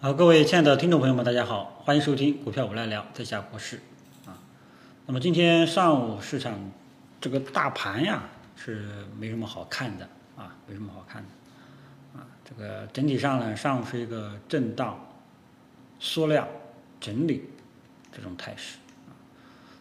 好，各位亲爱的听众朋友们，大家好，欢迎收听股票我来聊，在下国事啊。那么今天上午市场这个大盘呀是没什么好看的啊，没什么好看的啊。这个整体上呢，上午是一个震荡、缩量、整理这种态势啊。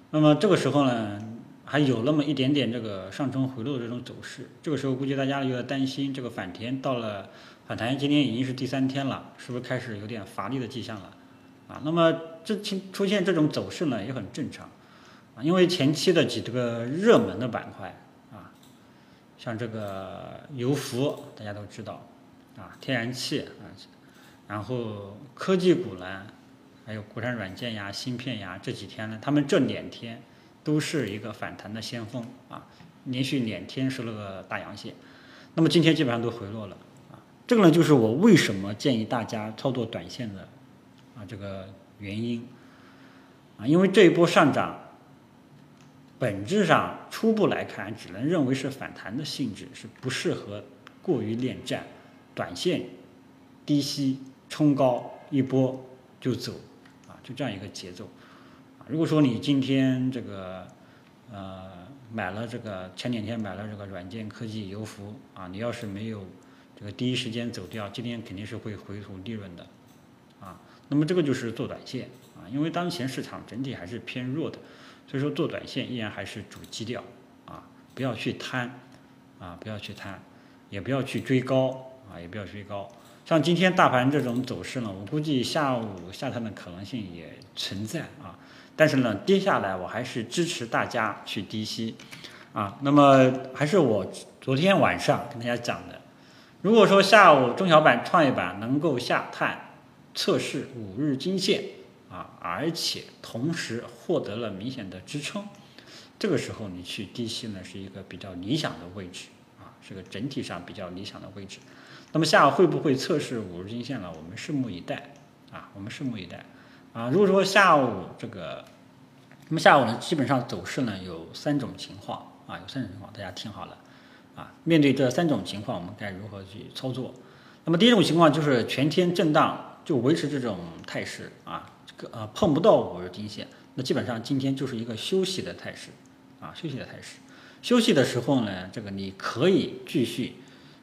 那么这个时候呢，还有那么一点点这个上冲回落的这种走势，这个时候估计大家有点担心，这个反弹到了。反弹今天已经是第三天了，是不是开始有点乏力的迹象了？啊，那么这出出现这种走势呢，也很正常，啊，因为前期的几这个热门的板块啊，像这个油服大家都知道，啊，天然气啊，然后科技股呢，还有国产软件呀、芯片呀，这几天呢，他们这两天都是一个反弹的先锋啊，连续两天是那个大阳线，那么今天基本上都回落了。这个呢，就是我为什么建议大家操作短线的啊这个原因啊，因为这一波上涨，本质上初步来看，只能认为是反弹的性质，是不适合过于恋战，短线低吸冲高一波就走啊，就这样一个节奏啊。如果说你今天这个呃买了这个前两天买了这个软件科技油服啊，你要是没有。这个第一时间走掉，今天肯定是会回吐利润的，啊，那么这个就是做短线啊，因为当前市场整体还是偏弱的，所以说做短线依然还是主基调啊，不要去贪啊，不要去贪，也不要去追高啊，也不要追高。像今天大盘这种走势呢，我估计下午下探的可能性也存在啊，但是呢，跌下来我还是支持大家去低吸啊。那么还是我昨天晚上跟大家讲的。如果说下午中小板、创业板能够下探测试五日均线啊，而且同时获得了明显的支撑，这个时候你去低吸呢是一个比较理想的位置啊，是个整体上比较理想的位置。那么下午会不会测试五日均线呢？我们拭目以待啊，我们拭目以待啊。如果说下午这个，那么下午呢，基本上走势呢有三种情况啊，有三种情况，大家听好了。啊，面对这三种情况，我们该如何去操作？那么第一种情况就是全天震荡，就维持这种态势啊，这个呃碰不到五日均线，那基本上今天就是一个休息的态势啊，休息的态势。休息的时候呢，这个你可以继续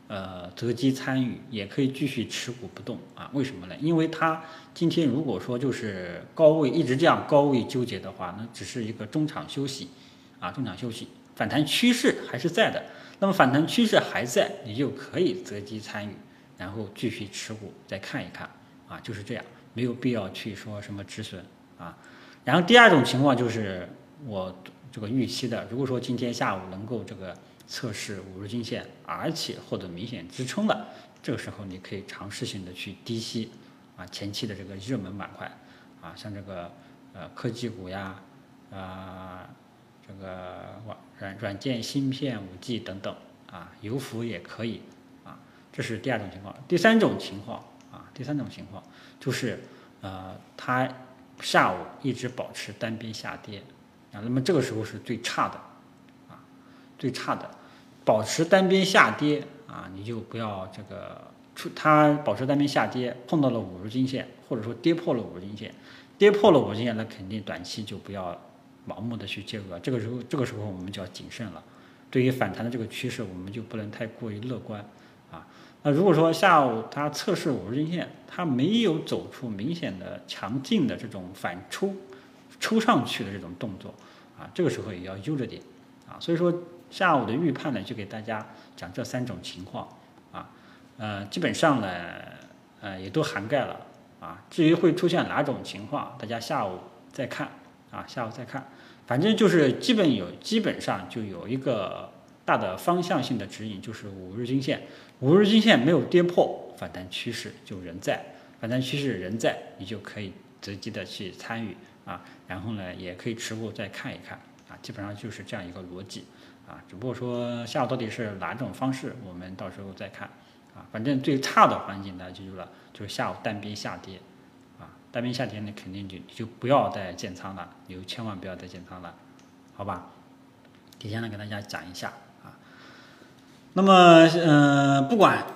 呃择机参与，也可以继续持股不动啊。为什么呢？因为它今天如果说就是高位一直这样高位纠结的话，那只是一个中场休息啊，中场休息，反弹趋势还是在的。那么反弹趋势还在，你就可以择机参与，然后继续持股再看一看，啊，就是这样，没有必要去说什么止损啊。然后第二种情况就是我这个预期的，如果说今天下午能够这个测试五日均线，而且获得明显支撑了，这个时候你可以尝试性的去低吸啊前期的这个热门板块啊，像这个呃科技股呀啊。这个软软件、芯片、五 G 等等啊，油服也可以啊，这是第二种情况。第三种情况啊，第三种情况就是呃，它下午一直保持单边下跌啊，那么这个时候是最差的啊，最差的，保持单边下跌啊，你就不要这个出它保持单边下跌，碰到了五日均线，或者说跌破了五日均线，跌破了五日均线，那肯定短期就不要。盲目的去介入，这个时候这个时候我们就要谨慎了。对于反弹的这个趋势，我们就不能太过于乐观啊。那如果说下午它测试五日均线，它没有走出明显的强劲的这种反抽抽上去的这种动作啊，这个时候也要悠着点啊。所以说下午的预判呢，就给大家讲这三种情况啊，呃，基本上呢，呃，也都涵盖了啊。至于会出现哪种情况，大家下午再看。啊，下午再看，反正就是基本有，基本上就有一个大的方向性的指引，就是五日均线，五日均线没有跌破，反弹趋势就仍在，反弹趋势仍在，你就可以择机的去参与啊，然后呢，也可以持股再看一看啊，基本上就是这样一个逻辑啊，只不过说下午到底是哪种方式，我们到时候再看啊，反正最差的环境大家记住了，就是下午单边下跌。单边下跌，你肯定就就不要再建仓了，你就千万不要再建仓了，好吧？提前呢给大家讲一下啊。那么，嗯，不管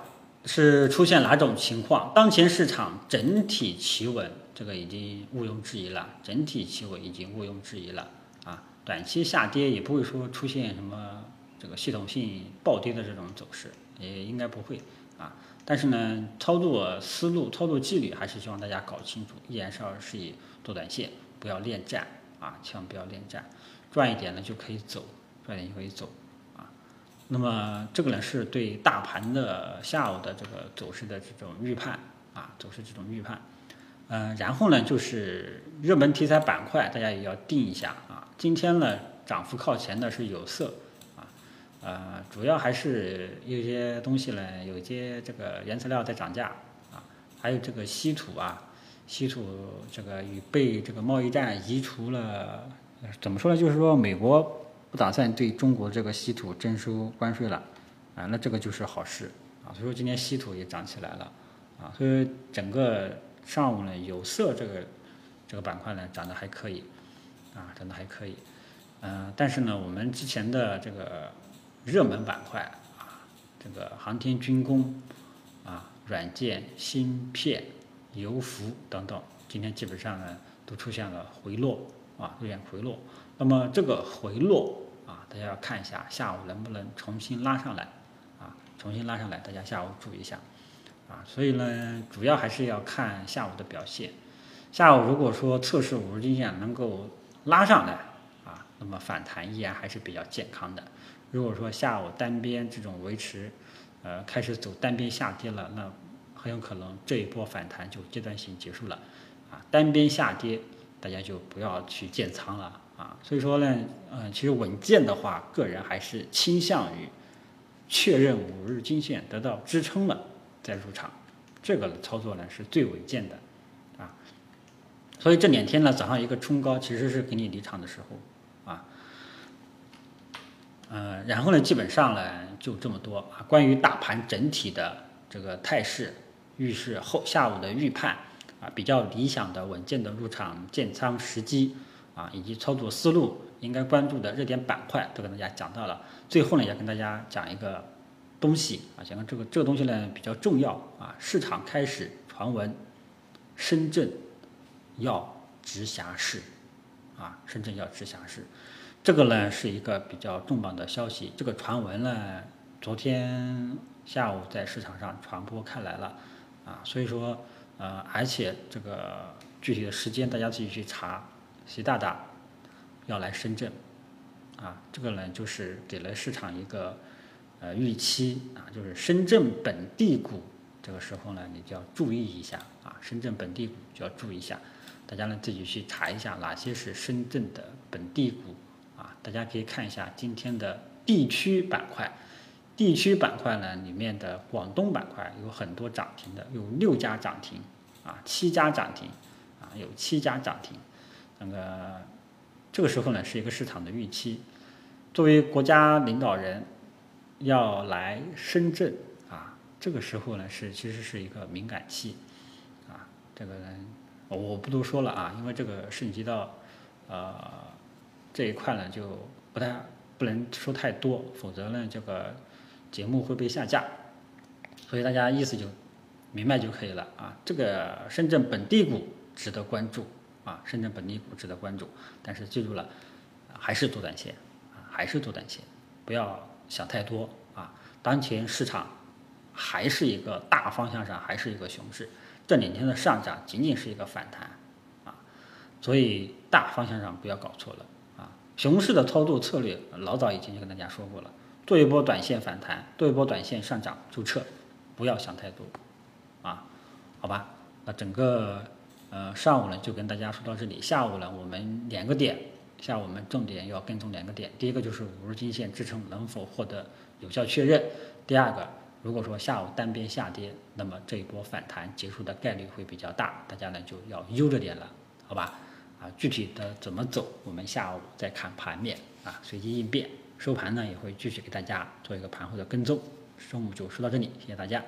是出现哪种情况？当前市场整体企稳，这个已经毋庸置疑了，整体企稳已经毋庸置疑了啊。短期下跌也不会说出现什么这个系统性暴跌的这种走势，也应该不会啊。但是呢，操作思路、操作纪律还是希望大家搞清楚，依然是要是以做短线，不要恋战啊，千万不要恋战，赚一点呢就可以走，赚一点就可以走啊。那么这个呢是对大盘的下午的这个走势的这种预判啊，走势这种预判。嗯，然后呢就是热门题材板块，大家也要定一下啊。今天呢涨幅靠前的是有色。呃，主要还是有些东西呢，有些这个原材料在涨价啊，还有这个稀土啊，稀土这个与被这个贸易战移除了，怎么说呢？就是说美国不打算对中国这个稀土征收关税了啊，那这个就是好事啊，所以说今天稀土也涨起来了啊，所以整个上午呢，有色这个这个板块呢涨得还可以啊，涨得还可以，嗯，但是呢，我们之前的这个。热门板块啊，这个航天军工啊，软件芯片、油服等等，今天基本上呢都出现了回落啊，出现回落。那么这个回落啊，大家要看一下下午能不能重新拉上来啊，重新拉上来，大家下午注意一下啊。所以呢，主要还是要看下午的表现。下午如果说测试五日均线能够拉上来啊，那么反弹依然还是比较健康的。如果说下午单边这种维持，呃，开始走单边下跌了，那很有可能这一波反弹就阶段性结束了，啊，单边下跌大家就不要去建仓了啊。所以说呢，嗯，其实稳健的话，个人还是倾向于确认五日均线得到支撑了再入场，这个操作呢是最稳健的，啊，所以这两天呢早上一个冲高，其实是给你离场的时候。呃，然后呢，基本上呢就这么多啊。关于大盘整体的这个态势、预示后下午的预判啊，比较理想的稳健的入场建仓时机啊，以及操作思路，应该关注的热点板块都跟大家讲到了。最后呢，也跟大家讲一个东西啊，讲个这个这个东西呢比较重要啊。市场开始传闻，深圳要直辖市啊，深圳要直辖市。这个呢是一个比较重磅的消息，这个传闻呢，昨天下午在市场上传播开来了，啊，所以说，呃，而且这个具体的时间大家自己去查，习大大要来深圳，啊，这个呢就是给了市场一个呃预期啊，就是深圳本地股这个时候呢你就要注意一下啊，深圳本地股就要注意一下，大家呢自己去查一下哪些是深圳的本地股。啊，大家可以看一下今天的地区板块，地区板块呢里面的广东板块有很多涨停的，有六家涨停，啊，七家涨停，啊，有七家涨停，那个这个时候呢是一个市场的预期，作为国家领导人要来深圳啊，这个时候呢是其实是一个敏感期，啊，这个呢我不多说了啊，因为这个涉及到呃。这一块呢就不太不能说太多，否则呢这个节目会被下架，所以大家意思就明白就可以了啊。这个深圳本地股值得关注啊，深圳本地股值得关注，但是记住了，还是做短线啊，还是做短线，不要想太多啊。当前市场还是一个大方向上还是一个熊市，这两天的上涨仅仅是一个反弹啊，所以大方向上不要搞错了。熊市的操作策略，老早以前就跟大家说过了，做一波短线反弹，做一波短线上涨就撤，不要想太多，啊，好吧，那整个呃上午呢就跟大家说到这里，下午呢我们两个点，下午我们重点要跟踪两个点，第一个就是五日均线支撑能否获得有效确认，第二个如果说下午单边下跌，那么这一波反弹结束的概率会比较大，大家呢就要悠着点了，好吧？啊，具体的怎么走，我们下午再看盘面啊，随机应变。收盘呢，也会继续给大家做一个盘后的跟踪。中午就说到这里，谢谢大家。